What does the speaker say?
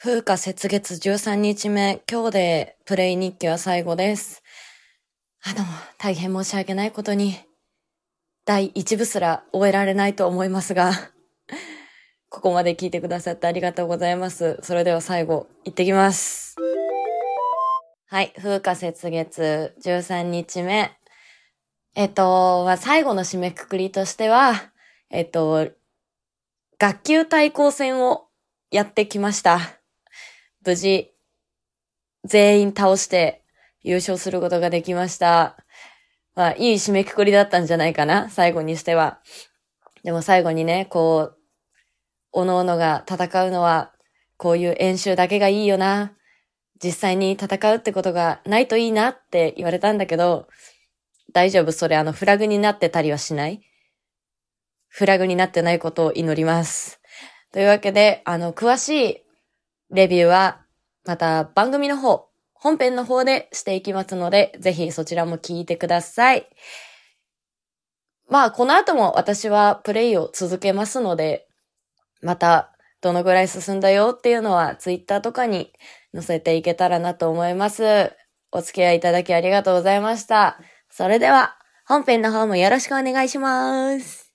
風花雪月13日目、今日でプレイ日記は最後です。あの、大変申し訳ないことに、第一部すら終えられないと思いますが、ここまで聞いてくださってありがとうございます。それでは最後、行ってきます。はい、風花雪月13日目。えっと、は最後の締めくくりとしては、えっと、学級対抗戦をやってきました。無事、全員倒して優勝することができました。まあ、いい締めくくりだったんじゃないかな、最後にしては。でも最後にね、こう、おのおのが戦うのは、こういう演習だけがいいよな。実際に戦うってことがないといいなって言われたんだけど、大丈夫それあのフラグになってたりはしない？フラグになってないことを祈ります。というわけで、あの、詳しいレビューは、また番組の方、本編の方でしていきますので、ぜひそちらも聞いてください。まあ、この後も私はプレイを続けますので、また、どのぐらい進んだよっていうのは、ツイッターとかに載せていけたらなと思います。お付き合いいただきありがとうございました。それでは、本編の方もよろしくお願いします。